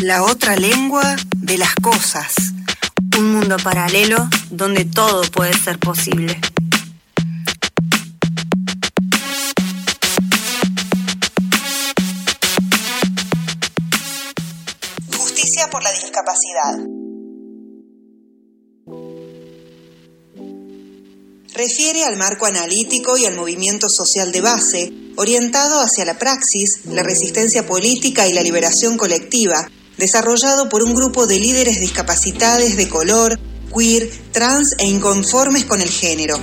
La otra lengua de las cosas. Un mundo paralelo donde todo puede ser posible. Justicia por la discapacidad. Refiere al marco analítico y al movimiento social de base, orientado hacia la praxis, la resistencia política y la liberación colectiva, desarrollado por un grupo de líderes discapacitados de color, queer, trans e inconformes con el género.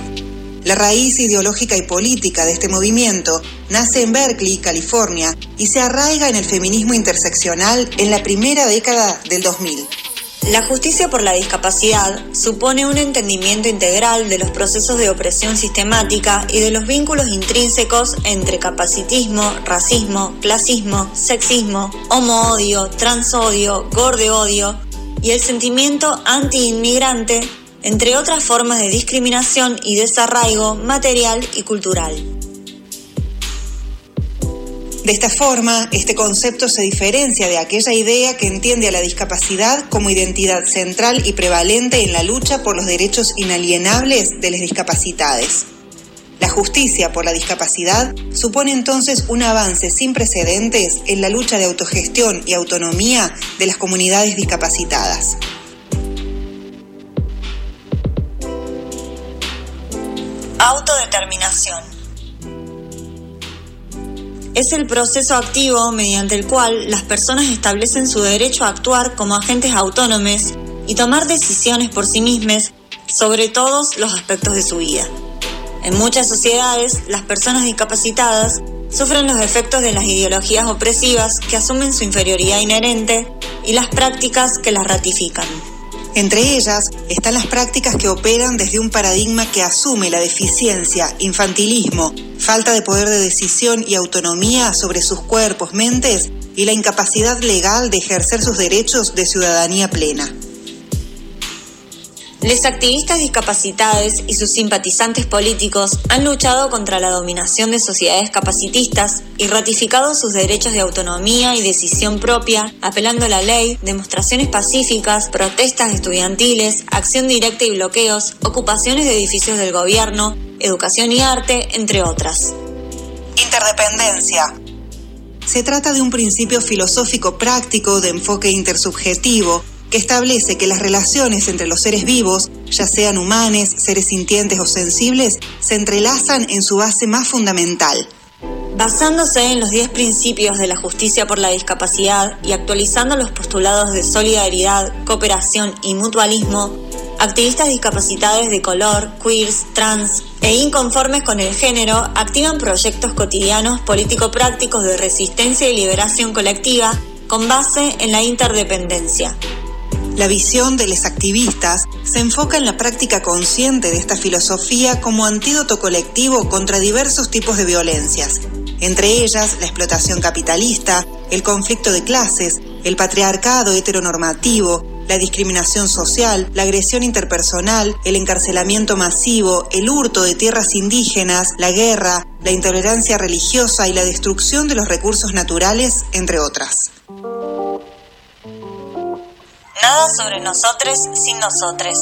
La raíz ideológica y política de este movimiento nace en Berkeley, California, y se arraiga en el feminismo interseccional en la primera década del 2000. La justicia por la discapacidad supone un entendimiento integral de los procesos de opresión sistemática y de los vínculos intrínsecos entre capacitismo, racismo, clasismo, sexismo, homo-odio, transodio, gorde-odio y el sentimiento anti-inmigrante, entre otras formas de discriminación y desarraigo material y cultural. De esta forma, este concepto se diferencia de aquella idea que entiende a la discapacidad como identidad central y prevalente en la lucha por los derechos inalienables de las discapacidades. La justicia por la discapacidad supone entonces un avance sin precedentes en la lucha de autogestión y autonomía de las comunidades discapacitadas. Autodeterminación es el proceso activo mediante el cual las personas establecen su derecho a actuar como agentes autónomos y tomar decisiones por sí mismas sobre todos los aspectos de su vida. En muchas sociedades, las personas discapacitadas sufren los efectos de las ideologías opresivas que asumen su inferioridad inherente y las prácticas que las ratifican. Entre ellas están las prácticas que operan desde un paradigma que asume la deficiencia, infantilismo, falta de poder de decisión y autonomía sobre sus cuerpos, mentes y la incapacidad legal de ejercer sus derechos de ciudadanía plena. Los activistas discapacitados y sus simpatizantes políticos han luchado contra la dominación de sociedades capacitistas y ratificado sus derechos de autonomía y decisión propia, apelando a la ley, demostraciones pacíficas, protestas estudiantiles, acción directa y bloqueos, ocupaciones de edificios del gobierno, educación y arte, entre otras. Interdependencia. Se trata de un principio filosófico práctico de enfoque intersubjetivo que establece que las relaciones entre los seres vivos, ya sean humanos, seres sintientes o sensibles, se entrelazan en su base más fundamental. Basándose en los 10 principios de la justicia por la discapacidad y actualizando los postulados de solidaridad, cooperación y mutualismo, activistas discapacitados de color, queers, trans e inconformes con el género activan proyectos cotidianos político-prácticos de resistencia y liberación colectiva con base en la interdependencia. La visión de los activistas se enfoca en la práctica consciente de esta filosofía como antídoto colectivo contra diversos tipos de violencias, entre ellas la explotación capitalista, el conflicto de clases, el patriarcado heteronormativo, la discriminación social, la agresión interpersonal, el encarcelamiento masivo, el hurto de tierras indígenas, la guerra, la intolerancia religiosa y la destrucción de los recursos naturales, entre otras. Sobre nosotros sin nosotros.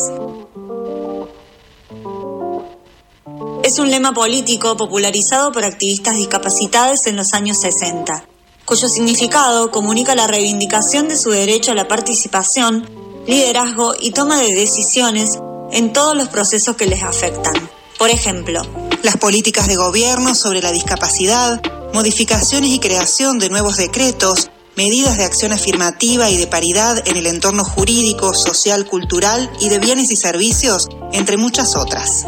Es un lema político popularizado por activistas discapacitados en los años 60, cuyo significado comunica la reivindicación de su derecho a la participación, liderazgo y toma de decisiones en todos los procesos que les afectan. Por ejemplo, las políticas de gobierno sobre la discapacidad, modificaciones y creación de nuevos decretos, medidas de acción afirmativa y de paridad en el entorno jurídico, social, cultural y de bienes y servicios, entre muchas otras.